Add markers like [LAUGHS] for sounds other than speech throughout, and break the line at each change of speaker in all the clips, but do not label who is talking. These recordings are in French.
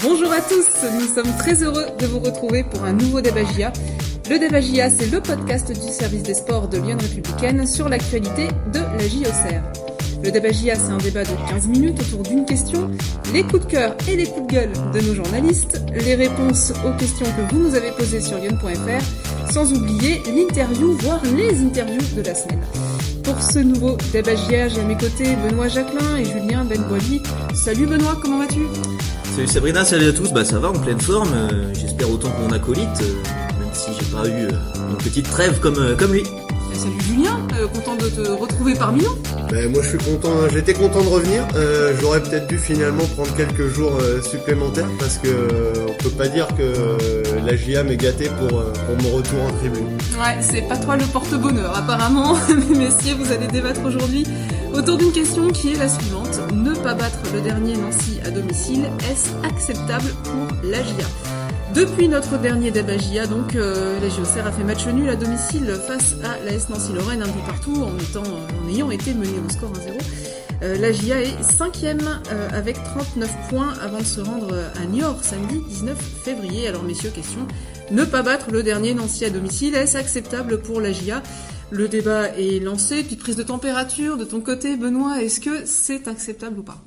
Bonjour à tous, nous sommes très heureux de vous retrouver pour un nouveau Débagia. Le Débagia, c'est le podcast du service des sports de Lyon Républicaine sur l'actualité de la JOCR. Le Débagia, c'est un débat de 15 minutes autour d'une question, les coups de cœur et les coups de gueule de nos journalistes, les réponses aux questions que vous nous avez posées sur lyon.fr, sans oublier l'interview, voire les interviews de la semaine. Pour ce nouveau Débagia, j'ai à mes côtés Benoît Jacquelin et Julien Benboili. Salut Benoît, comment vas-tu?
Salut Sabrina, salut à tous, bah ça va en pleine forme, euh, j'espère autant que mon acolyte, euh, même si j'ai pas eu euh, une petite trêve comme, euh, comme lui.
Et Salut Julien, euh, content de te retrouver parmi nous.
Ben, moi je suis content, hein. j'étais content de revenir. Euh, J'aurais peut-être dû finalement prendre quelques jours euh, supplémentaires parce que euh, on peut pas dire que euh, la JA m'est gâtée pour, euh, pour mon retour en tribune.
Ouais, c'est pas toi le porte-bonheur apparemment, [LAUGHS] messieurs, vous allez débattre aujourd'hui autour d'une question qui est la suivante. Ne pas battre le dernier Nancy à domicile, est-ce acceptable pour la GIA depuis notre dernier débat GIA, donc, euh, la JOCR a fait match nul à domicile face à la S Nancy Lorraine, un but partout, en, ayant été mené au score 1-0. Euh, la GIA est cinquième euh, avec 39 points avant de se rendre à Niort samedi 19 février. Alors messieurs, question, ne pas battre le dernier Nancy à domicile, est-ce acceptable pour la GIA Le débat est lancé, petite prise de température de ton côté Benoît, est-ce que c'est acceptable ou pas?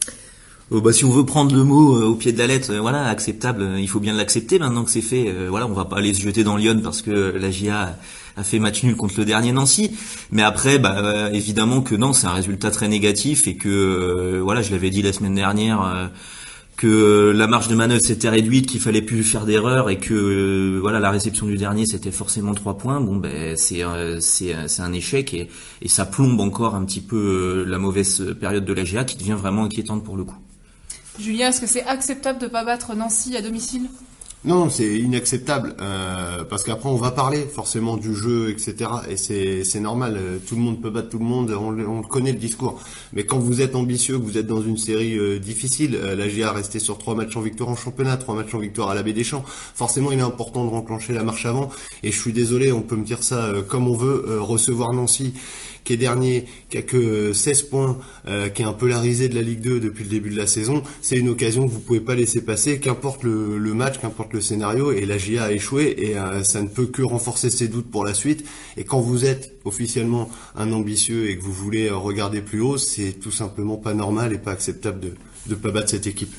Euh, bah, si on veut prendre le mot euh, au pied de la lettre, euh, voilà, acceptable, euh, il faut bien l'accepter maintenant que c'est fait. Voilà, on va pas aller se jeter dans Lyon parce que la GIA a fait match nul contre le dernier Nancy. Mais après, bah, évidemment que non, c'est un résultat très négatif et que, voilà, je l'avais dit la semaine dernière, que euh, la marge de manœuvre s'était réduite, qu'il fallait plus faire d'erreurs et que, euh, voilà, la réception du dernier c'était forcément trois points. Bon, ben, c'est euh, c'est un échec et, ça plombe encore un petit peu la mauvaise période de la GIA qui devient vraiment inquiétante pour le coup.
Julien, est-ce que c'est acceptable de pas battre Nancy à domicile?
Non, c'est inacceptable euh, parce qu'après on va parler forcément du jeu, etc. Et c'est normal, euh, tout le monde peut battre tout le monde, on, connaît le discours. Mais quand vous êtes ambitieux, vous êtes dans une série euh, difficile, euh, la GA resté sur trois matchs en victoire en championnat, trois matchs en victoire à la Baie des Champs. Forcément, il est important de renclencher la marche avant. Et je suis désolé, on peut me dire ça comme on veut, recevoir Nancy qui est dernier, qui a que 16 points, euh, qui est un peu la risée de la Ligue 2 depuis le début de la saison, c'est une occasion que vous pouvez pas laisser passer, qu'importe le, le match, qu'importe le scénario, et la GIA a échoué, et euh, ça ne peut que renforcer ses doutes pour la suite. Et quand vous êtes officiellement un ambitieux et que vous voulez euh, regarder plus haut, c'est tout simplement pas normal et pas acceptable de ne pas battre cette équipe.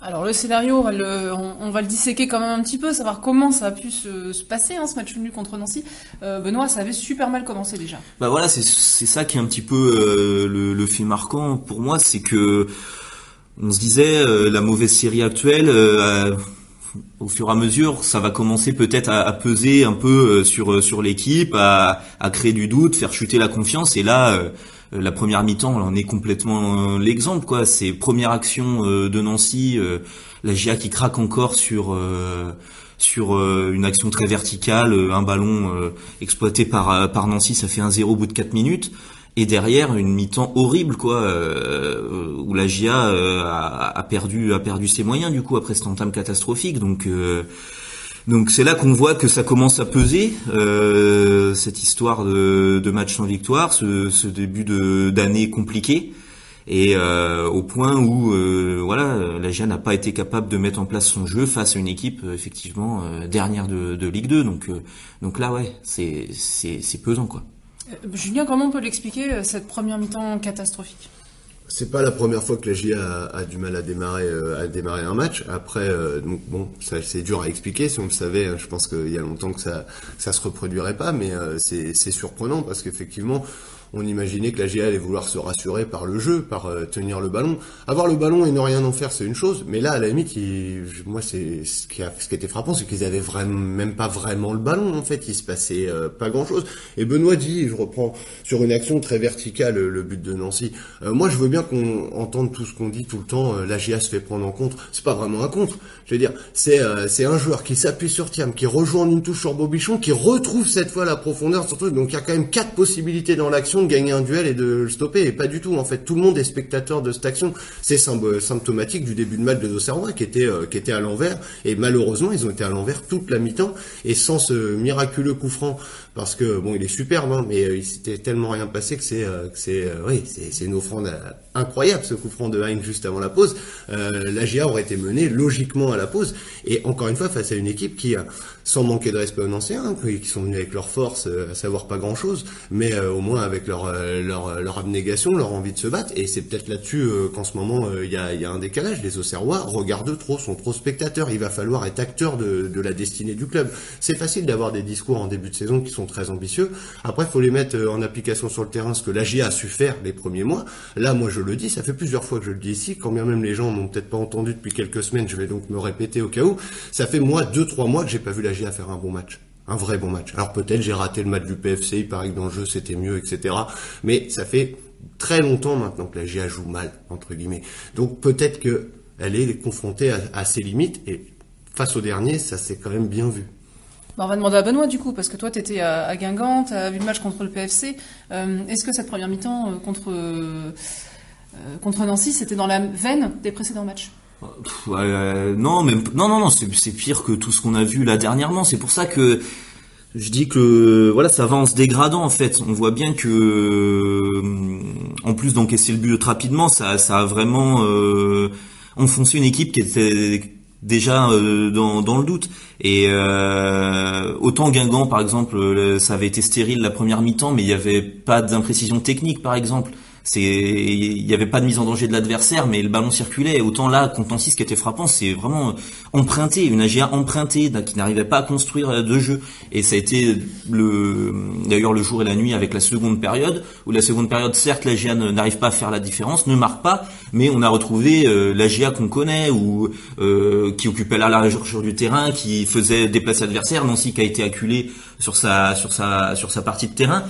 Alors le scénario, on va le, on, on va le disséquer quand même un petit peu, savoir comment ça a pu se, se passer, hein, ce match nul contre Nancy. Euh, Benoît, ça avait super mal commencé déjà.
Bah voilà, c'est c'est ça qui est un petit peu euh, le, le fait marquant pour moi, c'est que on se disait euh, la mauvaise série actuelle, euh, au fur et à mesure, ça va commencer peut-être à, peser un peu euh, sur euh, sur l'équipe, à, à créer du doute, faire chuter la confiance. Et là, euh, la première mi-temps, on est complètement l'exemple, quoi. C'est première action de Nancy, la GIA qui craque encore sur sur une action très verticale, un ballon exploité par par Nancy, ça fait un 0 au bout de 4 minutes. Et derrière une mi-temps horrible quoi, euh, où la GIA euh, a, a perdu a perdu ses moyens du coup après cette entame catastrophique. Donc euh, donc c'est là qu'on voit que ça commence à peser euh, cette histoire de, de match sans victoire, ce, ce début de d'année compliqué. Et euh, au point où euh, voilà, la GIA n'a pas été capable de mettre en place son jeu face à une équipe effectivement dernière de, de Ligue 2. Donc donc là ouais, c'est c'est c'est pesant quoi.
Euh, Julien, comment on peut l'expliquer, euh, cette première mi-temps catastrophique?
C'est pas la première fois que la GIA a, du mal à démarrer, euh, un match. Après, bon, c'est dur à expliquer. Si on le savait, hein, je pense qu'il y a longtemps que ça, ça se reproduirait pas, mais c'est surprenant parce qu'effectivement, on imaginait que la GIA allait vouloir se rassurer par le jeu, par euh, tenir le ballon. Avoir le ballon et ne rien en faire, c'est une chose. Mais là, à la limite, il- moi, c'est ce qui, a, ce qui était frappant, c'est qu'ils avaient vraiment, même pas vraiment le ballon. En fait, il se passait euh, pas grand-chose. Et Benoît dit, je reprends sur une action très verticale, le, le but de Nancy. Euh, moi, je veux bien qu'on entende tout ce qu'on dit tout le temps. euh, la GIA se fait prendre en contre. C'est pas vraiment un contre. Je veux dire, c'est euh, c'est un joueur qui s'appuie sur Thiam, qui rejoint une touche sur Bobichon, qui retrouve cette fois la profondeur. Surtout, donc il y a quand même quatre possibilités dans l'action. De gagner un duel et de le stopper, et pas du tout. En fait, tout le monde est spectateur de cette action. C'est symptomatique du début de match de Auxerrois qui euh, qui était à l'envers, et malheureusement, ils ont été à l'envers toute la mi-temps, et sans ce miraculeux coup franc parce que bon, il est superbe, hein, mais euh, il s'était tellement rien passé que c'est, euh, c'est, euh, oui, c'est, une offrande incroyable ce coup franc de Hein juste avant la pause. la GIA aurait été menée logiquement à la pause, et encore une fois face à une équipe qui, sans manquer de respect aux anciens, hein, qui sont venus avec leur force, à savoir pas grand chose, mais au moins avec leur, leur, leur abnégation, leur envie de se battre, et c'est peut-être là-dessus qu'en ce moment il y a, y, a, un décalage. Les Auxerrois regardent trop, sont trop spectateurs. Il va falloir être acteur de, de la destinée du club. C'est facile d'avoir des discours en début de saison qui sont très ambitieux. Après, il faut les mettre euh, en application sur le terrain, ce que l'AGA a su faire les premiers mois. Là, moi, je le dis, ça fait plusieurs fois que je le dis ici, quand bien même les gens n'ont peut-être pas entendu depuis quelques semaines, je vais donc me répéter au cas où. Ça fait moi deux, trois mois que j'ai pas vu l'AGA faire un bon match un vrai bon match. Alors peut-être j'ai raté le match du PFC, il paraît que dans le jeu c'était mieux, etc. Mais ça fait très longtemps maintenant que la joue mal, entre guillemets. Donc peut-être que elle est confrontée à, à, ses limites et face au dernier, ça s'est quand même bien vu.
On va demander à Benoît du coup, parce que toi tu étais à, Guingamp, tu as vu le match contre le PFC. Euh, est-ce que cette première mi-temps euh, contre, euh, contre Nancy, c'était dans la veine des précédents matchs?
Non, mais non, non, non, c'est pire que tout ce qu'on a vu là dernièrement. C'est pour ça que je dis que voilà, ça va en se dégradant en fait. On voit bien que en plus d'encaisser le but rapidement, ça, ça a vraiment enfoncé une équipe qui était déjà euh, dans, dans, le doute. Et euh, autant Guingamp, par exemple, ça avait été stérile la première mi-temps, mais il n'y avait pas d'imprécision technique, par exemple c'est il n'y avait pas de mise en danger de l'adversaire mais le ballon circulait. Autant là contre Nancy ce qui était frappant c'est vraiment emprunté une AGA empruntée qui n'arrivait pas à construire de jeu. Et ça a été le d'ailleurs le jour et la nuit avec la seconde période où la seconde période certes l'AGA n'arrive pas à faire la différence ne marque pas mais on a retrouvé euh, l'AGA qu'on connaît ou euh, qui occupait la largeur du terrain qui faisait déplacer l'adversaire Nancy qui a été acculé sur sa sur sa sur sa partie de terrain.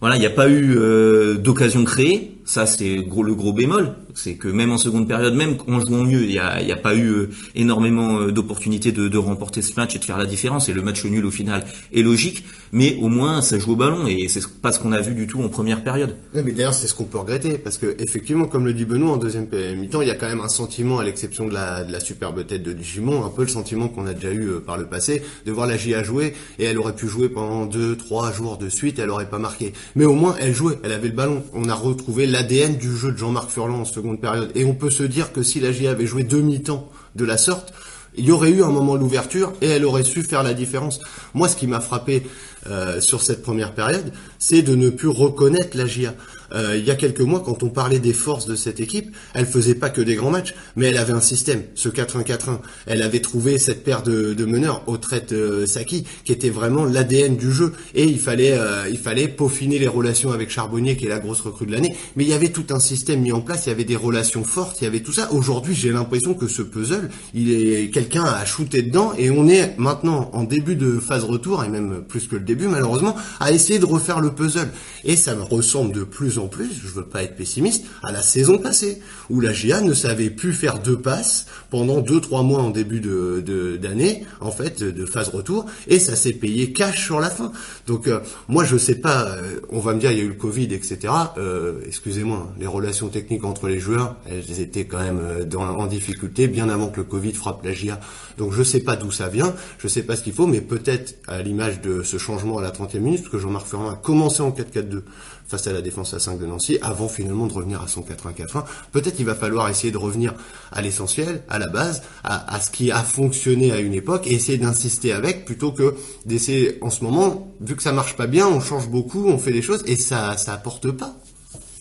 Voilà, il n'y a pas eu euh, d'occasion créée. Ça, c'est le gros bémol. C'est que même en seconde période, même en jouant mieux, il n'y a, a, pas eu euh, énormément euh, d'opportunités de, remporter ce match et de faire la différence. Et le match nul au final est logique, mais au moins ça joue au ballon et c'est pas ce qu'on a vu du tout en première période.
mais d'ailleurs, c'est ce qu'on peut regretter parce que effectivement, comme le dit Benoît, en deuxième mi-temps, il y a quand même un sentiment, à l'exception de la, la superbe tête de Digimon, un peu le sentiment qu'on a déjà eu par le passé, de voir la GIA jouer et elle aurait pu jouer pendant deux, trois jours de suite, elle aurait pas marqué mais au moins elle jouait, elle avait le ballon. On a retrouvé l'ADN du jeu de Jean-Marc Furlan en seconde période. Et on peut se dire que si la GIA avait joué demi-temps de la sorte, il y aurait eu un moment l'ouverture et elle aurait su faire la différence. Moi, ce qui m'a frappé euh, sur cette première période, c'est de ne plus reconnaître la GIA. Euh, il y a quelques mois, quand on parlait des forces de cette équipe, elle faisait pas que des grands matchs, mais elle avait un système, ce 4-1-4-1. Elle avait trouvé cette paire de, de meneurs, au traite euh, Saki, qui était vraiment l'ADN du jeu. Et il fallait, euh, il fallait peaufiner les relations avec Charbonnier, qui est la grosse recrue de l'année. Mais il y avait tout un système mis en place, il y avait des relations fortes, il y avait tout ça. Aujourd'hui, j'ai l'impression que ce puzzle, il est quelqu'un a shooté dedans, et on est maintenant en début de phase retour, et même plus que le début malheureusement, à essayer de refaire le puzzle. Et ça me ressemble de plus en plus, je veux pas être pessimiste, à la saison passée, où la GIA ne savait plus faire deux passes pendant deux, trois mois en début de, d'année, en fait, de, phase retour, et ça s'est payé cash sur la fin. Donc, euh, moi, je sais pas, euh, on va me dire, il y a eu le Covid, etc. Euh, excusez-moi, les relations techniques entre les joueurs, elles étaient quand même en difficulté bien avant que le Covid frappe la GIA. Donc, je sais pas d'où ça vient, je sais pas ce qu'il faut, mais peut-être à l'image de ce changement à la 30e minute, parce que Jean-Marc Ferrand a commencé en 4-4-2, face à la défense à 5 de Nancy, avant finalement de revenir à son 4-1-4-1. Peut-être qu'il va falloir essayer de revenir à l'essentiel, à la base, à, ce qui a fonctionné à une époque, et essayer d'insister avec, plutôt que d'essayer en ce moment, vu que ça marche pas bien, on change beaucoup, on fait des choses, et ça, ça apporte pas.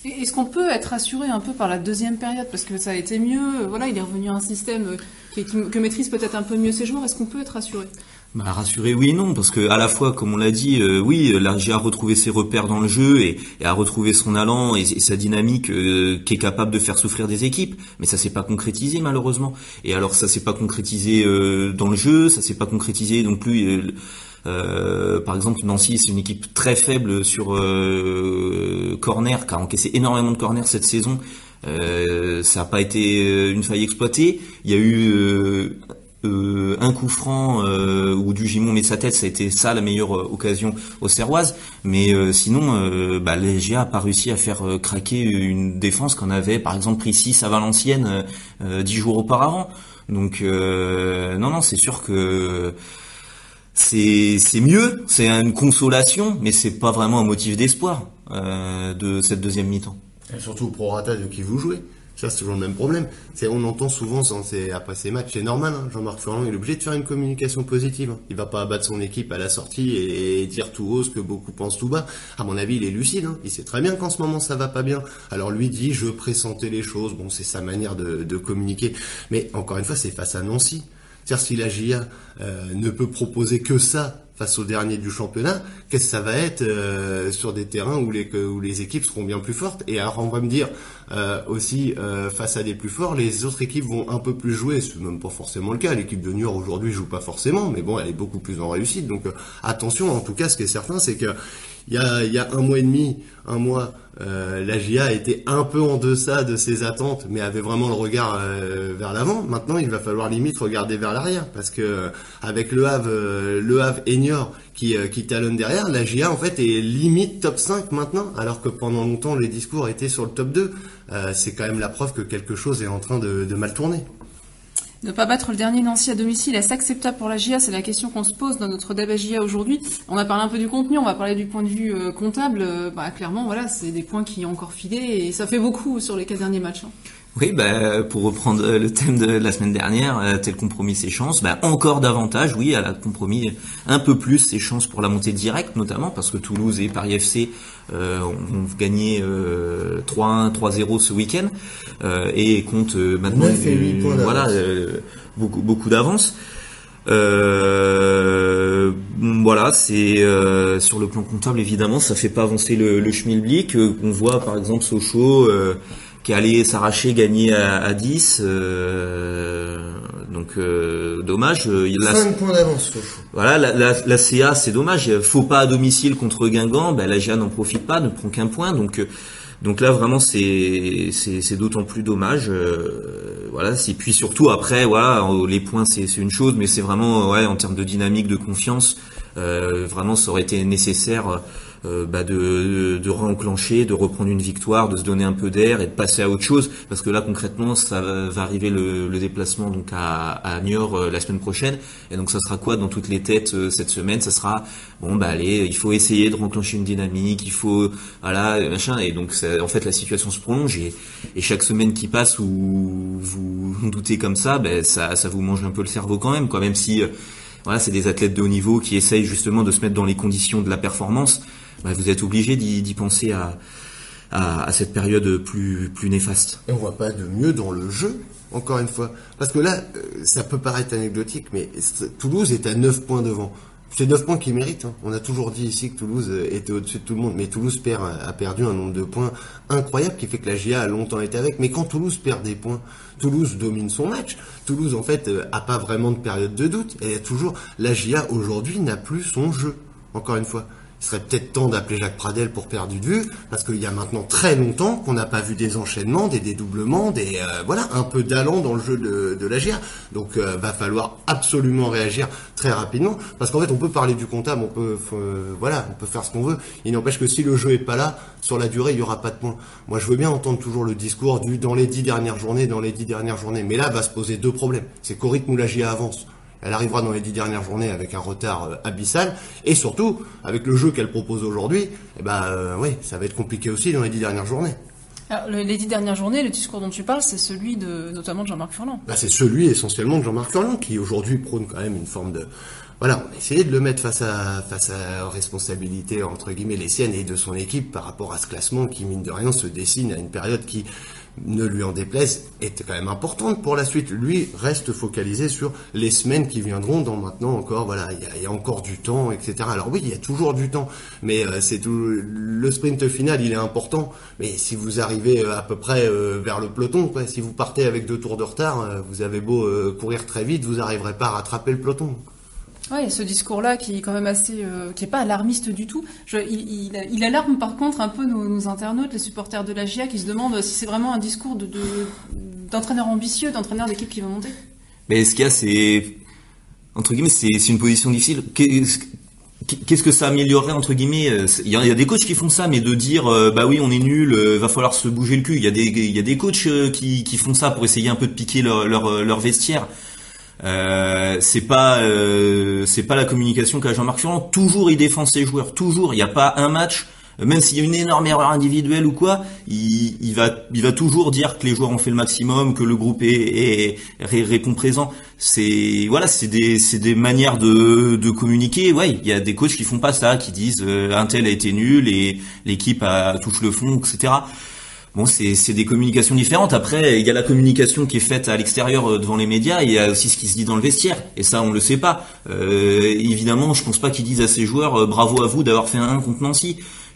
Est-ce qu'on peut être rassuré un peu par la deuxième période? Parce que ça a été mieux Voilà, il est revenu à un système que maîtrise peut-être un peu mieux ses joueurs. Est-ce qu'on peut être rassuré
bah, rassurer oui et non parce que à la fois comme on l'a dit euh, oui l'Argie a retrouvé ses repères dans le jeu et, a retrouvé son allant et, sa dynamique euh, qui est capable de faire souffrir des équipes. Mais ça s'est pas concrétisé malheureusement. Et alors ça s'est pas concrétisé euh, dans le jeu ça s'est pas concrétisé non plus par exemple Nancy c'est une équipe très faible sur corner qui a encaissé énormément de corners cette saison. Ça n'a pas été une faille exploitée. Il y a eu euh, un coup franc euh, où du Gimon met sa tête, ça a été ça la meilleure euh, occasion aux Serroises. Mais sinon, bah, les GA a pas réussi à faire craquer une défense qu'on avait, par exemple, pris 6 à Valenciennes dix jours auparavant. Donc non, non, c'est sûr que c'est mieux, c'est une consolation, mais c'est pas vraiment un motif d'espoir de cette deuxième mi-temps.
Surtout pro rata de qui vous jouez. Ça, c'est toujours le même problème. C'est, on entend souvent après ces matchs, c'est normal. Hein. Jean-Marc Furlan, il est obligé de faire une communication positive. Hein. Il va pas abattre son équipe à la sortie et, dire tout haut ce que beaucoup pensent tout bas. À mon avis, il est lucide. Hein. Il sait très bien qu'en ce moment, ça va pas bien. Alors lui dit, je pressentais les choses. Bon, c'est sa manière de, communiquer. Mais encore une fois, c'est face à Nancy. C'est-à-dire si la GIA euh, ne peut proposer que ça face au dernier du championnat, qu'est-ce que ça va être euh, sur des terrains où les, où les équipes seront bien plus fortes? Et alors on va me dire euh, aussi face à des plus forts, les autres équipes vont un peu plus jouer. C'est même pas forcément le cas. L'équipe de York aujourd'hui joue pas forcément, mais bon, elle est beaucoup plus en réussite. Donc attention. En tout cas, ce qui est certain, c'est que il y a, un mois et demi, un mois, euh, la GIA était un peu en deçà de ses attentes, mais avait vraiment le regard euh, vers l'avant. Maintenant, il va falloir limite regarder vers l'arrière, parce que euh, avec le Havre, euh, le Havre qui, qui talonne derrière, la GIA en fait est limite top 5 maintenant, alors que pendant longtemps les discours étaient sur le top 2. c'est quand même la preuve que quelque chose est en train de mal tourner.
Ne pas battre le dernier Nancy à domicile, est-ce acceptable pour la GIA C'est la question qu'on se pose dans notre débat GIA aujourd'hui. On a parlé un peu du contenu, on va parler du point de vue euh, comptable. Euh, bah, clairement, voilà, c'est des points qui ont encore filé et ça fait beaucoup sur les quatre derniers matchs. Hein.
Oui, bah, pour reprendre le thème de la semaine dernière, euh, tel compromis ses chances, bah, encore davantage, oui, elle a compromis un peu plus ses chances pour la montée directe, notamment parce que Toulouse et Paris FC euh, ont gagné euh, 3-1, 3-0 ce week-end euh, et comptent euh, maintenant voilà beaucoup beaucoup d'avance. Euh, voilà, c'est euh, sur le plan comptable évidemment, ça fait pas avancer le, le schmilblick. on voit par exemple Sochaux qui allait s'arracher, gagner à, à 10. Euh, donc euh, dommage.
Euh, il a 5 points d'avance.
Voilà, la, la, la CA c'est dommage. Faut pas à domicile contre Guingamp. Ben, la GA n'en profite pas, ne prend qu'un point. Donc euh, donc là vraiment c'est c'est d'autant plus dommage. Euh, voilà. Et puis surtout après voilà les points c'est c'est une chose, mais c'est vraiment ouais en termes de dynamique, de confiance. vraiment ça aurait été nécessaire euh, bah de, de réenclencher, de reprendre une victoire, de se donner un peu d'air et de passer à autre chose. Parce que là, concrètement, ça va arriver le, le déplacement donc à, à Niort euh, la semaine prochaine. Et donc, ça sera quoi dans toutes les têtes euh, cette semaine? Ça sera bon, bah allez, il faut essayer de réenclencher une dynamique, il faut voilà machin. Et donc, en fait, la situation se prolonge et, et chaque semaine qui passe où vous, doutez comme ça, ben ça, ça vous mange un peu le cerveau quand même, quoi. Même si voilà, c'est des athlètes de haut niveau qui essayent justement de se mettre dans les conditions de la performance. Bah, vous êtes obligé d'y penser à, cette période plus, néfaste.
Et on voit pas de mieux dans le jeu, encore une fois. Parce que là, euh, ça peut paraître anecdotique, mais Toulouse est à 9 points devant. C'est 9 points qui méritent. Hein. On a toujours dit ici que Toulouse euh, était au-dessus de tout le monde, mais Toulouse perd, a perdu un nombre de points incroyable qui fait que la GIA a longtemps été avec. Mais quand Toulouse perd des points, Toulouse domine son match. Toulouse, en fait, euh, a pas vraiment de période de doute. Elle toujours, la GIA aujourd'hui n'a plus son jeu. Encore une fois. Il serait peut-être temps d'appeler Jacques Pradel pour perdre du vue, parce qu'il y a maintenant très longtemps qu'on n'a pas vu des enchaînements, des dédoublements, des euh, voilà, un peu d'allant dans le jeu de, de la GIA. Donc euh, va falloir absolument réagir très rapidement, parce qu'en fait on peut parler du comptable, on peut euh, voilà, on peut faire ce qu'on veut. Il n'empêche que si le jeu est pas là, sur la durée il y aura pas de points. Moi je veux bien entendre toujours le discours du dans les dix dernières journées, dans les dix dernières journées, mais là va se poser deux problèmes. C'est qu'au rythme où la GIA avance elle arrivera dans les dix dernières journées avec un retard euh, abyssal et surtout avec le jeu qu'elle propose aujourd'hui, eh ben euh, oui, ça va être compliqué aussi dans les dix dernières journées.
Alors, les dix dernières journées, le discours dont tu parles, c'est celui de notamment de Jean-Marc Furlan.
Bah, c'est celui essentiellement de Jean-Marc Furlan qui aujourd'hui prône quand même une forme de voilà, on a essayé de le mettre face à face à responsabilité entre guillemets les siennes et de son équipe par rapport à ce classement qui mine de rien se dessine à une période qui ne lui en déplaise, est quand même importante pour la suite. Lui reste focalisé sur les semaines qui viendront dans maintenant encore, voilà, il y, a, encore du temps, etc. Alors oui, il y a toujours du temps, mais euh, c'est tout, le sprint final, il est important. Mais si vous arrivez euh, à peu près euh, vers le peloton, si vous partez avec deux tours de retard, vous avez beau courir très vite, vous n'arriverez pas à rattraper le peloton.
Oui, ce discours-là qui est quand même assez, euh, qui est pas alarmiste du tout. Il, alarme par contre un peu nos, internautes, les supporters de la GIA, qui se demandent si c'est vraiment un discours de, d'entraîneur ambitieux, d'entraîneur d'équipe qui va monter.
Mais ce qu'il y a, c'est entre guillemets, c'est une position difficile. Qu'est-ce que ça améliorerait entre guillemets euh, Il y, a, des coachs qui font ça, mais de dire euh, bah oui on est nul, euh, va falloir se bouger le cul. Il y a des y a des coachs qui, qui font ça pour essayer un peu de piquer leur, leur vestiaire. Euh, c'est pas c'est pas la communication qu'a Jean-Marc Furlan. Toujours il défend ses joueurs. Toujours il n'y a pas un match même s'il y a une énorme erreur individuelle ou quoi, il, il, va, il va toujours dire que les joueurs ont fait le maximum, que le groupe est, est, répond présent. C'est voilà, c'est des, c'est des manières de, de communiquer. Ouais, il y a des coachs qui font pas ça, qui disent euh, un tel a été nul et l'équipe a touche le fond, etc. Bon, c'est des communications différentes. Après, il y a la communication qui est faite à l'extérieur euh, devant les médias, il y a aussi ce qui se dit dans le vestiaire. Et ça, on le sait pas. Euh, évidemment, je pense pas qu'ils disent à ces joueurs euh, bravo à vous d'avoir fait un 1 contre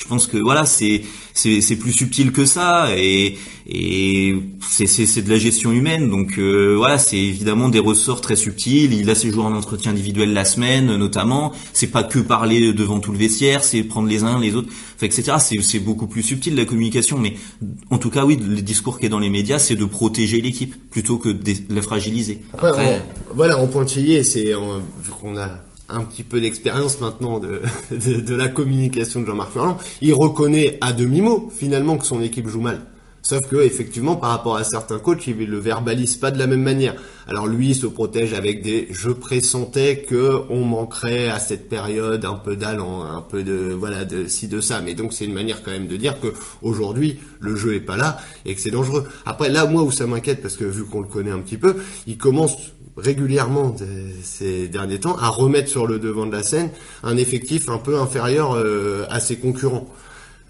je pense que voilà c'est c'est plus subtil que ça et et c'est c'est de la gestion humaine. Donc euh, voilà c'est évidemment des ressorts très subtils. Il a ses jours en entretien individuel la semaine notamment. C'est pas que parler devant tout le vestiaire c'est prendre les uns les autres etc c'est c'est beaucoup plus subtil la communication. Mais en tout cas oui le discours qui est dans les médias c'est de protéger l'équipe plutôt que de la fragiliser.
Après, voilà en pointillé c'est qu'on a un petit peu d'expérience maintenant de, [LAUGHS] de, la communication de Jean-Marc Furlan, il reconnaît à demi-mot finalement que son équipe joue mal. Sauf que effectivement, par rapport à certains coachs, il le verbalise pas de la même manière. Alors lui, il se protège avec des je pressentais que on manquerait à cette période un peu d'allant, un peu de voilà de ci de ça. Mais donc c'est une manière quand même de dire que aujourd'hui le jeu est pas là et que c'est dangereux. Après là, moi où ça m'inquiète parce que vu qu'on le connaît un petit peu, il commence régulièrement ces derniers temps à remettre sur le devant de la scène un effectif un peu inférieur euh, à ses concurrents.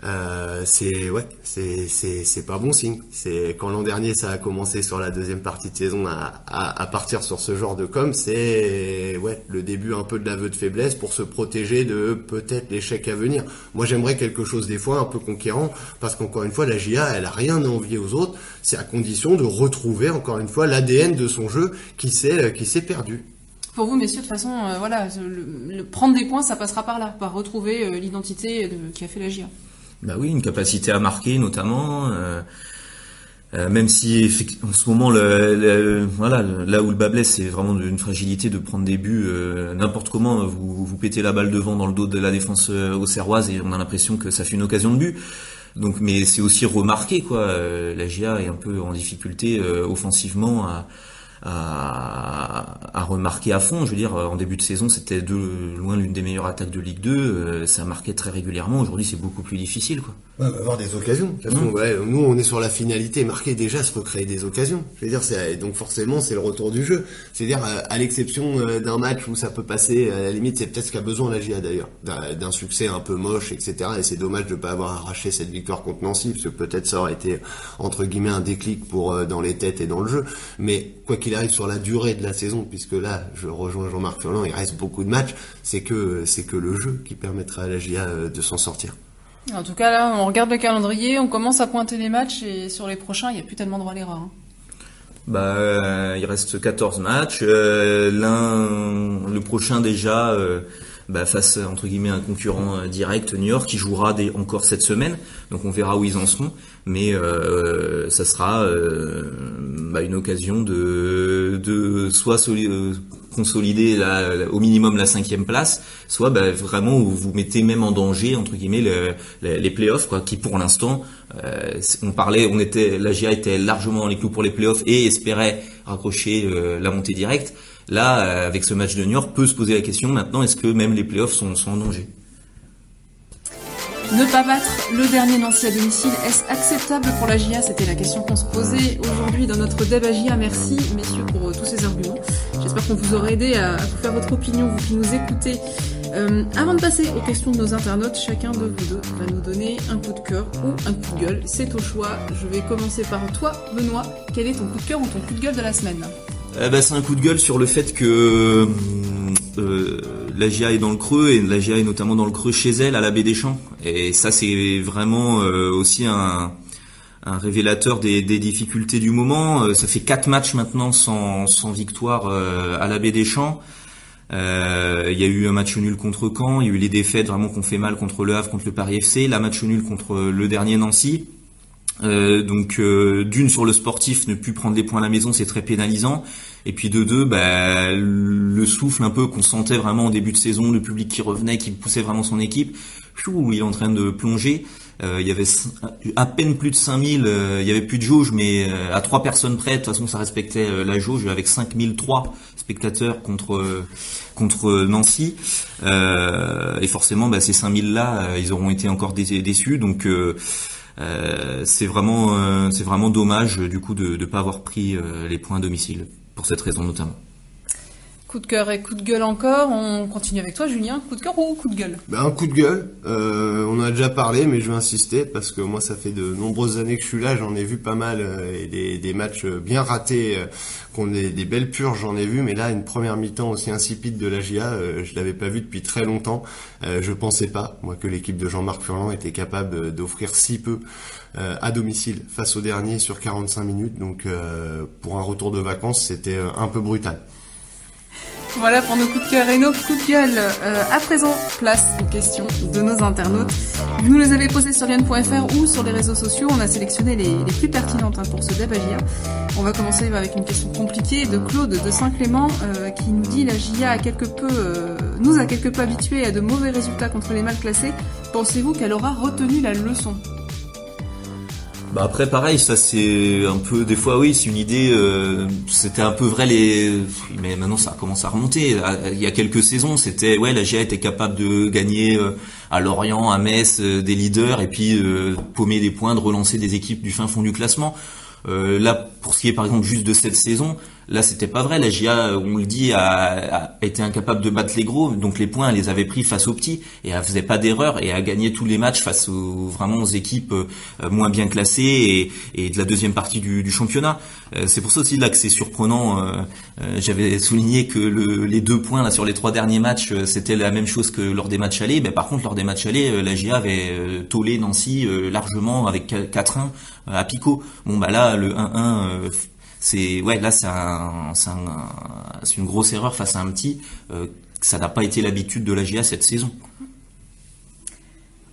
Euh, c'est ouais, c'est c'est pas bon signe. C'est quand l'an dernier ça a commencé sur la deuxième partie de saison à, partir sur ce genre de com, c'est ouais le début un peu de l'aveu de faiblesse pour se protéger de peut-être l'échec à venir. Moi j'aimerais quelque chose des fois un peu conquérant parce qu'encore une fois la GIA elle a rien à envier aux autres. C'est à condition de retrouver encore une fois l'ADN de son jeu qui s'est qui s'est perdu.
Pour vous, messieurs, de toute façon, euh, voilà, prendre des points, ça passera par là, par retrouver euh, l'identité qui a fait la GIA.
Bah oui, une capacité à marquer notamment. Euh, euh, même si en ce moment, le, voilà, là où le bas blesse, c'est vraiment une fragilité de prendre des buts euh, n'importe comment. Vous, vous pétez la balle devant dans le dos de la défense au Serroise et on a l'impression que ça fait une occasion de but. Donc, mais c'est aussi remarqué quoi. la GIA est un peu en difficulté offensivement à, à, à, remarquer à fond. Je veux dire, en début de saison, c'était de loin l'une des meilleures attaques de Ligue 2. Euh, ça marquait très régulièrement. Aujourd'hui, c'est beaucoup plus difficile. Quoi.
Ouais, avoir des occasions. Mmh. ouais, nous, on est sur la finalité. Marquer déjà, se recréer des occasions. Je veux dire, donc forcément, c'est le retour du jeu. C'est-à-dire, à l'exception euh, d'un match où ça peut passer, à la limite, c'est peut-être ce qu'a besoin la GIA d'ailleurs, d'un succès un peu moche, etc. Et c'est dommage de ne pas avoir arraché cette victoire contre Nancy, parce que peut-être ça aurait été entre guillemets un déclic pour euh, dans les têtes et dans le jeu. Mais quoi qu'il arrive sur la durée de la saison, puisque là, je rejoins Jean-Marc Furlan, il reste beaucoup de matchs, c'est que c'est que le jeu qui permettra à la GIA euh, de s'en sortir.
En tout cas, là, on regarde le calendrier, on commence à pointer les matchs et sur les prochains, il n'y a plus tellement droit à l'erreur. Hein.
Bah, euh, il reste 14 matchs. Euh, l'un, le prochain déjà, bah, face entre guillemets un concurrent euh, direct, New York, qui jouera encore cette semaine. Donc on verra où ils en seront, mais euh, ça sera euh, bah, une occasion de, de soit consolider la, au minimum la cinquième place, soit bah, vraiment où vous mettez même en danger entre guillemets le, les playoffs, quoi, qui pour l'instant, on parlait, on était, la GIA était largement dans les clous pour les playoffs et espérait raccrocher la montée directe. Là, euh, avec ce match de New York, peut se poser la question maintenant, est-ce que même les playoffs sont, sont en danger?
Ne pas battre le dernier Nancy à domicile, est-ce acceptable pour la GIA C'était la question qu'on se posait aujourd'hui dans notre débat GIA. Merci messieurs pour euh, tous ces arguments. J'espère qu'on vous aura aidé à, vous faire votre opinion, vous qui nous écoutez. Euh, avant de passer aux questions de nos internautes, chacun de vous deux va nous donner un coup de cœur ou un coup de gueule. C'est au choix. Je vais commencer par toi, Benoît. Quel est ton coup de cœur ou ton coup de gueule de la semaine?
Eh ben, c'est un coup de gueule sur le fait que euh, la GIA est dans le creux et la GIA est notamment dans le creux chez elle à la baie des Champs. Et ça c'est vraiment euh, aussi un, révélateur des, difficultés du moment. Euh, ça fait quatre matchs maintenant sans, sans victoire euh, à la baie des Champs. Il y a eu un match nul contre Caen, il y a eu les défaites vraiment qu'on fait mal contre le Havre, contre le Paris FC, la match nul contre le dernier Nancy. Euh, donc euh, d'une sur le sportif, ne plus prendre des points à la maison, c'est très pénalisant. Et puis de deux, bah, le souffle un peu qu'on sentait vraiment au début de saison, le public qui revenait, qui poussait vraiment son équipe, il est en train de plonger. Euh, il y avait à peine plus de 5000, euh, il y avait plus de jauge, mais euh, à trois personnes près, de toute façon ça respectait la jauge avec 5003 spectateurs contre contre Nancy. et forcément, bah, ces 5000 là, ils auront été encore déçus. Donc c'est vraiment c'est vraiment dommage du coup de ne pas avoir pris les points à domicile pour cette raison notamment.
Coup de cœur et coup de gueule encore. On continue avec toi, Julien. Coup de cœur ou coup de gueule?
Ben, Un coup de gueule. Euh, on a déjà parlé, mais je vais insister parce que moi, ça fait de nombreuses années que je suis là. J'en ai vu pas mal euh, et des, matchs bien ratés, euh, qu'on ait des belles purges, j'en ai vu. Mais là, une première mi-temps aussi insipide de la GIA, euh, je l'avais pas vu depuis très longtemps. Euh, je pensais pas, moi, que l'équipe de Jean-Marc Furlan était capable d'offrir si peu à domicile face au dernier sur 45 minutes. Donc, pour un retour de vacances, c'était un peu brutal.
Voilà pour nos coups de cœur et nos coups de gueule. Euh, à présent, place aux questions de nos internautes. Vous nous les avez posées sur lien.fr ou sur les réseaux sociaux. On a sélectionné les, plus pertinentes hein, pour ce débagia. On va commencer avec une question compliquée de Claude de Saint-Clément euh, qui nous dit la GIA a quelque peu, euh, nous a quelque peu habitués à de mauvais résultats contre les mal classés. Pensez-vous qu'elle aura retenu la leçon?
Bah après pareil, ça c'est un peu des fois oui, c'est une idée. Euh, c'était un peu vrai les, mais maintenant ça commence à remonter. Il y a quelques saisons, c'était ouais la GIA était capable de gagner euh, à Lorient, à Metz euh, des leaders et puis paumer des points, de relancer des équipes du fin fond du classement. là, pour ce qui est par exemple juste de cette saison, Là, c'était pas vrai. La GIA, on le dit, a, été incapable de battre les gros. Donc les points, elle les avait pris face aux petits et elle faisait pas d'erreur et a gagné tous les matchs face aux vraiment aux équipes euh, moins bien classées et, de la deuxième partie du, championnat. Euh, c'est pour ça aussi là que c'est surprenant. Euh, j'avais souligné que les deux points là sur les trois derniers matchs, c'était la même chose que lors des matchs allés. Mais par contre, lors des matchs allés, la GIA avait tollé Nancy largement avec 4-1 à Pico. Bon bah là, le 1-1 c'est ouais là c'est un, c'est une grosse erreur face à un petit. Euh, ça n'a pas été l'habitude de la GIA cette saison.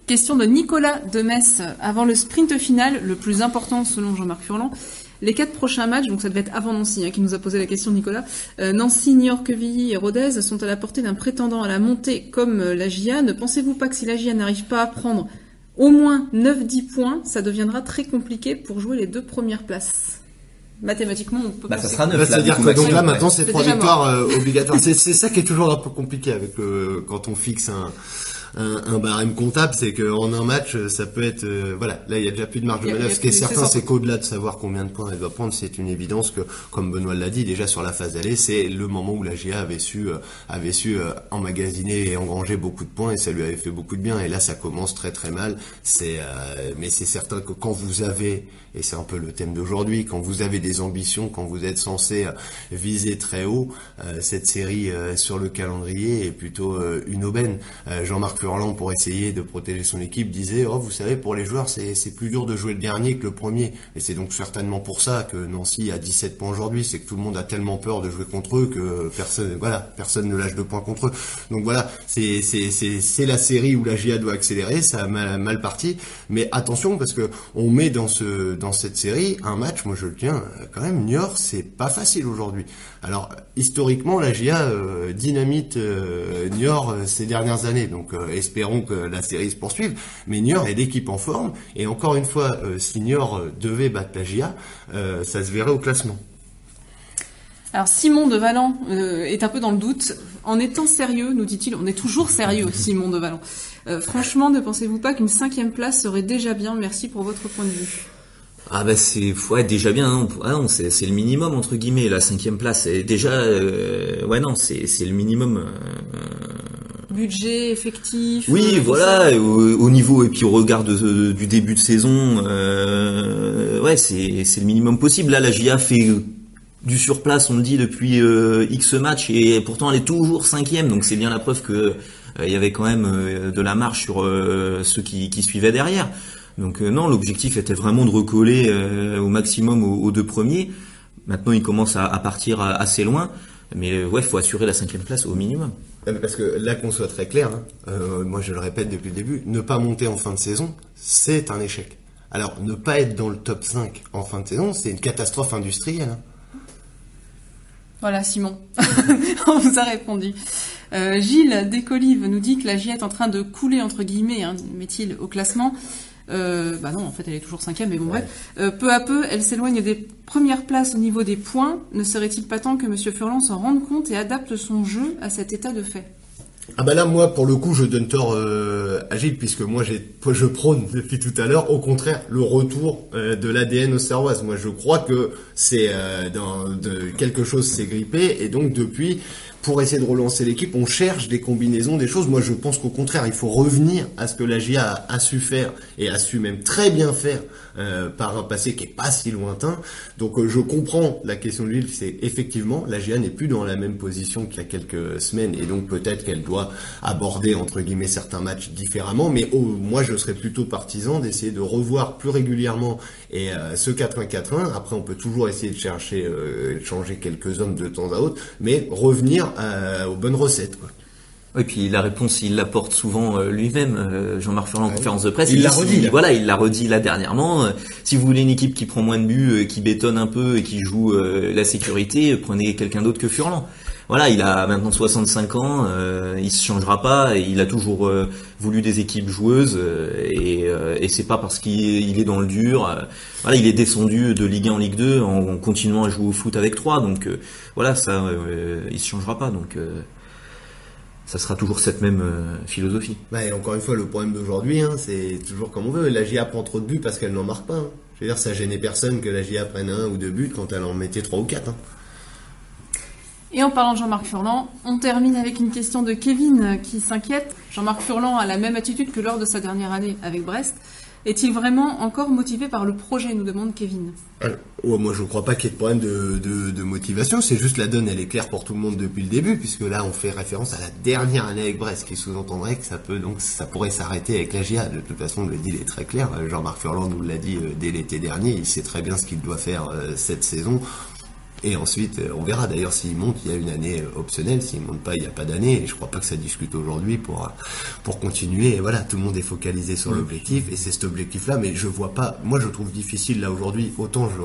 Question de Nicolas de Metz. Avant le sprint final, le plus important selon Jean-Marc Furlan, les quatre prochains matchs, donc ça devait être avant Nancy, hein, qui nous a posé la question Nicolas, euh, Nancy, Niort, Quevilly et Rodez sont à la portée d'un prétendant à la montée comme euh, la GIA. Ne pensez-vous pas que si la GIA n'arrive pas à prendre au moins 9-10 points, ça deviendra très compliqué pour jouer les deux premières places? Mathématiquement, on peut
bah, ça sera neuf.
C'est-à-dire que donc là, maintenant, c'est trois victoires euh, obligatoires. C'est ça qui est toujours un peu compliqué avec le, quand on fixe un, un, barème comptable, c'est qu'en un match, ça peut être, euh, voilà, là il y a déjà plus de marge de manœuvre. Ce qui est certain, c'est qu'au-delà de savoir combien de points elle doit prendre, c'est une évidence que, comme Benoît l'a dit, déjà sur la phase d'aller, c'est le moment où la GA avait su, euh, avait su euh, emmagasiner et engranger beaucoup de points et ça lui avait fait beaucoup de bien. Et là, ça commence très très mal. C'est, mais c'est certain que quand vous avez, et c'est un peu le thème d'aujourd'hui, quand vous avez des ambitions, quand vous êtes censé viser très haut, cette série sur le calendrier est plutôt une aubaine. Jean-Marc Furlan, pour essayer de protéger son équipe, disait Oh, vous savez, pour les joueurs, c'est plus dur de jouer le dernier que le premier. Et c'est donc certainement pour ça que Nancy a 17 points aujourd'hui. C'est que tout le monde a tellement peur de jouer contre eux que personne, voilà, personne ne lâche de points contre eux. Donc voilà, c'est la série où la GIA doit accélérer. Ça a mal, parti. Mais attention, parce que on met dans, ce, dans cette série un match, moi je le tiens quand même, Niort, c'est pas facile aujourd'hui. Alors, historiquement, la GIA euh, dynamite euh, Niort euh, ces dernières années. Donc, espérons que la série se poursuive. Mais Niort est l'équipe en forme. Et encore une fois, si Niort devait battre la GIA, ça se verrait au classement.
Alors Simon de Valent est un peu dans le doute. En étant sérieux, nous dit-il, on est toujours sérieux, [LAUGHS] Simon de Valent. franchement, ne pensez-vous pas qu'une cinquième place serait déjà bien? Merci pour votre point de vue.
Ah bah c'est ouais, déjà bien, non, ah non c'est le minimum entre guillemets, la cinquième place. Et déjà, euh, ouais non, c'est le minimum. Euh,
Budget effectif.
Oui, euh, voilà, au, niveau et puis au regard de, du début de saison, ouais c'est c'est le minimum possible. Là, la GIA fait du surplace, on le dit depuis X matchs et pourtant elle est toujours cinquième, donc c'est bien la preuve que il y avait quand même de la marche sur ceux qui, qui suivaient derrière. Donc euh, non, l'objectif était vraiment de recoller euh, au maximum aux, deux premiers. Maintenant, il commence à, partir assez loin, mais euh, ouais, il faut assurer la cinquième place au minimum.
Parce que là, qu'on soit très clair, hein, moi je le répète depuis le début, ne pas monter en fin de saison, c'est un échec. Alors, ne pas être dans le top 5 en fin de saison, c'est une catastrophe industrielle. Hein.
Voilà, Simon, [LAUGHS] on vous a répondu. Euh, Gilles Descolives nous dit que la GIA est en train de couler, entre guillemets, hein, met-il, au classement. Euh, bah non, en fait, elle est toujours cinquième, mais bon, bref. Euh, peu à peu, elle s'éloigne des premières places au niveau des points. Ne serait-il pas temps que M. Furlan s'en rende compte et adapte son jeu à cet état de fait?
Ah bah là moi pour le coup je donne tort euh, à Gilles puisque moi j'ai je prône [LAUGHS] depuis tout à l'heure au contraire le retour euh, de l'ADN au Serroise. Moi je crois que c'est euh, quelque chose s'est grippé et donc depuis pour essayer de relancer l'équipe, on cherche des combinaisons, des choses. Moi, je pense qu'au contraire, il faut revenir à ce que la GIA a, su faire et a su même très bien faire par un passé qui est pas si lointain. Donc, je comprends la question de l'île. C'est effectivement, la GIA n'est plus dans la même position qu'il y a quelques semaines et donc peut-être qu'elle doit aborder entre guillemets certains matchs différemment. Mais moi, je serais plutôt partisan d'essayer de revoir plus régulièrement et euh, ce 4-1-4-1. Après, on peut toujours essayer de chercher, de changer quelques hommes de temps à autre, mais revenir euh, aux bonnes recettes. Quoi.
Et puis la réponse, il l'apporte souvent euh, lui-même. Euh, Jean-Marc Furlan en conférence de presse,
il l'a redit.
voilà, il l'a redit là dernièrement. si vous voulez une équipe qui prend moins de buts, qui bétonne un peu et qui joue la sécurité, prenez quelqu'un d'autre que Furlan. Voilà, il a maintenant 65 ans, il se changera pas. Et il a toujours voulu des équipes joueuses et, et c'est pas parce qu'il est dans le dur. voilà, il est descendu de Ligue 1 en Ligue 2 en, continuant à jouer au foot avec 3 Donc voilà, ça, il se changera pas. Donc ça sera toujours cette même euh, philosophie.
Bah, encore une fois, le problème d'aujourd'hui, hein, c'est toujours comme on veut. La GIA prend trop de buts parce qu'elle n'en marque pas. Hein. Je veux dire, ça gênait personne que la GIA prenne un ou deux buts quand elle en mettait trois ou quatre. Hein.
Et en parlant de Jean-Marc Furlan, on termine avec une question de Kevin qui s'inquiète. Jean-Marc Furlan a la même attitude que lors de sa dernière année avec Brest. Est-il vraiment encore motivé par le projet nous demande Kevin.
moi, je ne crois pas qu'il y ait de problème de, motivation. C'est juste la donne, elle est claire pour tout le monde depuis le début, puisque là, on fait référence à la dernière année avec Brest, qui sous-entendrait que ça peut donc ça pourrait s'arrêter avec la GIA. De toute façon, le deal est très clair. Jean-Marc Furlan nous l'a dit euh, dès l'été dernier. Il sait très bien ce qu'il doit faire euh, cette saison. Et ensuite, euh, on verra d'ailleurs s'il monte, il y a une année euh, optionnelle. S'il monte pas, il n'y a pas d'année. Et je crois pas que ça discute aujourd'hui pour euh, pour continuer. Et voilà, tout le monde est focalisé sur l'objectif et c'est cet objectif-là. Mais je vois pas. Moi, je trouve difficile là aujourd'hui. Autant je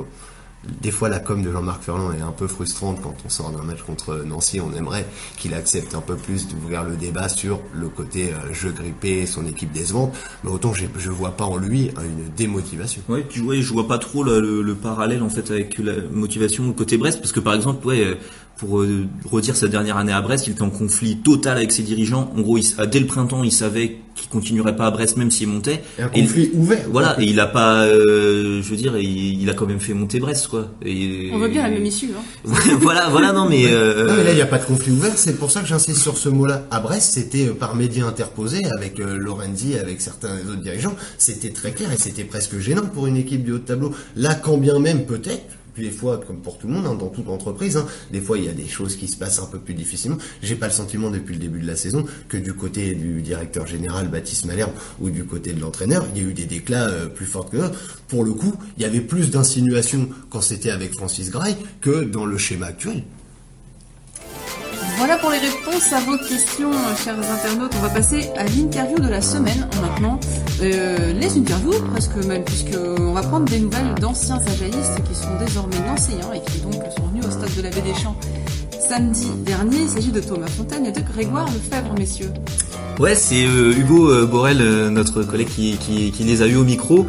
des fois la com de Jean-Marc Ferland est un peu frustrante quand on sort d'un match contre Nancy. On aimerait qu'il accepte un peu plus d'ouvrir le débat sur le côté euh, jeu grippé, son équipe décevante. Mais autant je, je vois pas en lui une démotivation.
Ouais, tu vois, je vois pas trop le, le, parallèle en fait avec la motivation côté Brest, parce que par exemple, ouais, pour euh, redire sa dernière année à Brest, il était en conflit total avec ses dirigeants. En gros, il, dès le printemps, il savait qu'il continuerait pas à Brest même s'il montait.
un conflit ouvert.
Voilà, et il a pas, euh, je veux dire, il, a quand même fait monter Brest, quoi.
Et, On voit bien la même issue. Hein. [LAUGHS]
voilà, voilà, non mais.
Euh, non mais là, il n'y a pas de conflit ouvert. C'est pour ça que j'insiste sur ce mot-là. À Brest, c'était par médias interposés avec Lorenzi, avec certains autres dirigeants. C'était très clair et c'était presque gênant pour une équipe du haut de tableau. Là, quand bien même peut-être des fois, comme pour tout le monde, hein, dans toute entreprise, hein, des fois il y a des choses qui se passent un peu plus difficilement. J'ai pas le sentiment depuis le début de la saison que du côté du directeur général Baptiste Malherbe ou du côté de l'entraîneur, il y a eu des déclats euh, plus forts que d'autres. Pour le coup, il y avait plus d'insinuations quand c'était avec Francis Gray que dans le schéma actuel.
Voilà pour les réponses à vos questions, chers internautes. On va passer à l'interview de la semaine maintenant. Euh, les interviews, presque même, puisqu'on va prendre des nouvelles d'anciens ajaïstes qui sont désormais nancéens et qui donc sont venus au stade de la Baie des Champs samedi dernier. Il s'agit de Thomas Fontaine et de Grégoire Lefebvre, messieurs.
Ouais, c'est euh, Hugo euh, Borel, notre collègue, qui, qui, les a eu au micro.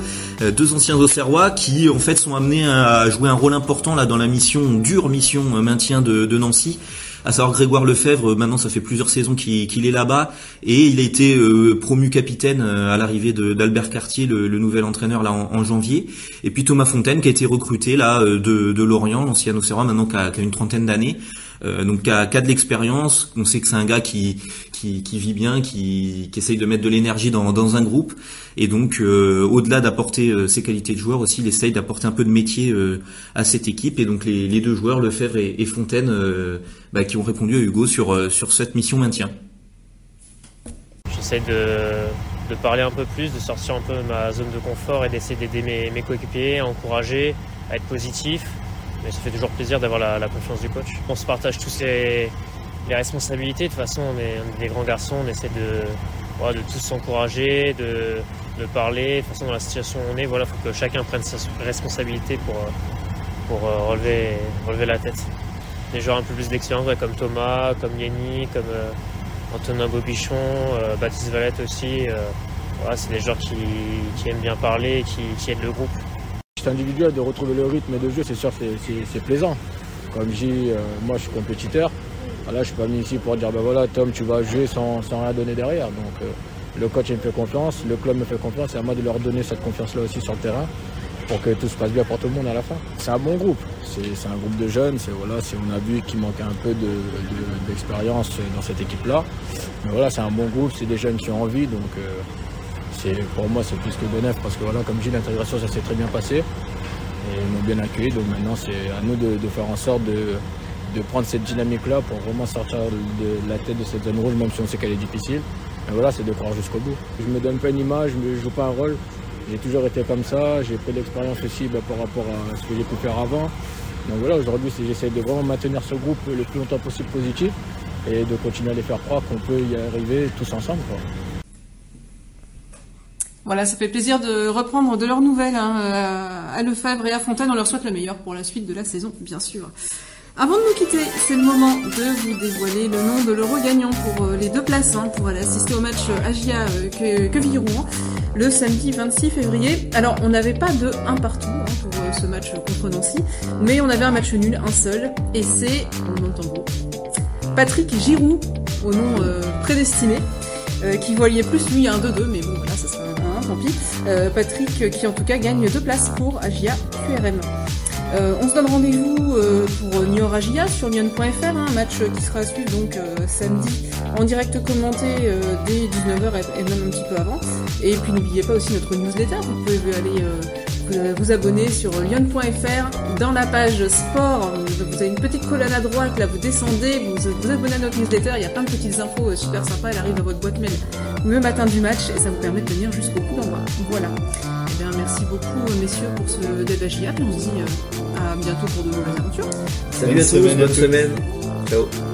deux anciens Auxerrois qui, en fait, sont amenés à jouer un rôle important là dans la mission, dure mission maintien de, de Nancy. À savoir Grégoire Lefebvre, maintenant ça fait plusieurs saisons qu'il est là-bas, et il a été euh, promu capitaine euh, à l'arrivée d'Albert Cartier, le, nouvel entraîneur là en, janvier, et puis Thomas Fontaine qui a été recruté là euh, de, Lorient, l'ancien Auxerrois, maintenant qui a, une trentaine d'années, donc qui a, de l'expérience, on sait que c'est un gars qui, vit bien, qui, essaye de mettre de l'énergie dans, un groupe. Et donc, euh, au-delà d'apporter euh, ses qualités de joueur aussi, il essaye d'apporter un peu de métier euh, à cette équipe. Et donc, les, deux joueurs, Lefebvre et, Fontaine, bah, qui ont répondu à Hugo sur, cette mission maintien.
J'essaie de, parler un peu plus, de sortir un peu de ma zone de confort et d'essayer d'aider mes coéquipiers, à encourager, à être positif. Mais ça fait toujours plaisir d'avoir la, confiance du coach. On se partage tous les, responsabilités. De toute façon, on est, des grands garçons, on essaie de, tous s'encourager, de, parler. De toute façon, dans la situation où on est, voilà, faut que chacun prenne sa responsabilité pour, pour relever, relever la tête. Des joueurs un peu plus d'expérience, comme Thomas, comme Yenny, comme Antonin Bobichon, Baptiste Valette aussi. c'est des joueurs qui, aiment bien parler et qui, qui aident le groupe
individuel, de retrouver le rythme de jeu, c'est sûr, c'est plaisant. Comme je dis, euh, moi je suis compétiteur. Là, je suis pas venu ici pour dire, ben voilà, Tom, tu vas jouer sans, rien donner derrière. Donc, euh, le coach me fait confiance, le club me fait confiance, c'est à moi de leur donner cette confiance-là aussi sur le terrain pour que tout se passe bien pour tout le monde à la fin. C'est un bon groupe, c'est un groupe de jeunes, c'est voilà, on a vu qu'il manquait un peu d'expérience dans cette équipe-là. Mais voilà, c'est un bon groupe, c'est des jeunes qui ont envie, donc euh, pour moi c'est plus que bénéf parce que voilà, comme je dis, l'intégration ça s'est très bien passé et ils m'ont bien accueilli. Donc maintenant c'est à nous de, faire en sorte de, prendre cette dynamique-là pour vraiment sortir de la tête de cette zone rouge, même si on sait qu'elle est difficile. Mais voilà, c'est de croire jusqu'au bout. Je me donne pas une image, je ne joue pas un rôle. J'ai toujours été comme ça, j'ai pris l'expérience aussi bah, par rapport à ce que j'ai pu faire avant. Donc voilà, aujourd'hui j'essaie de vraiment maintenir ce groupe le plus longtemps possible positif et de continuer à les faire croire qu'on peut y arriver tous ensemble.
Voilà, ça fait plaisir de reprendre de leurs nouvelles hein, euh, à Lefebvre et à Fontaine. On leur souhaite le meilleur pour la suite de la saison, bien sûr. Avant de nous quitter, c'est le moment de vous dévoiler le nom de l'euro gagnant pour euh, les deux places hein, pour aller assister au match Agia euh, que, que le samedi 26 février. Alors, on n'avait pas de 1 partout hein, pour ce match contre Nancy, mais on avait un match nul, un seul, et c'est, on entend beau, Patrick Giroud, au nom prédestiné, qui voyait plus lui un 2-2, mais bon, tant pis. Euh, Patrick qui en tout cas gagne deux places pour Agia QRM. Euh, on se donne rendez-vous euh, pour Niort Agia sur Nyon.fr, un match qui sera à suivre donc samedi en direct commenté dès 19h et même un petit peu avant. Et puis n'oubliez pas aussi notre newsletter, vous pouvez aller vous abonner sur lyon.fr dans la page sport. Vous avez une petite colonne à droite, là vous descendez, vous vous abonnez à notre newsletter, il y a plein de petites infos euh, super sympas, elle arrive dans votre boîte mail le matin du match et ça vous permet de tenir jusqu'au coup d'envoi. Voilà. Eh bien, merci beaucoup euh, messieurs pour ce débat et on se dit euh, à bientôt pour de nouvelles aventures.
Salut à tous, bonne semaine. Ciao.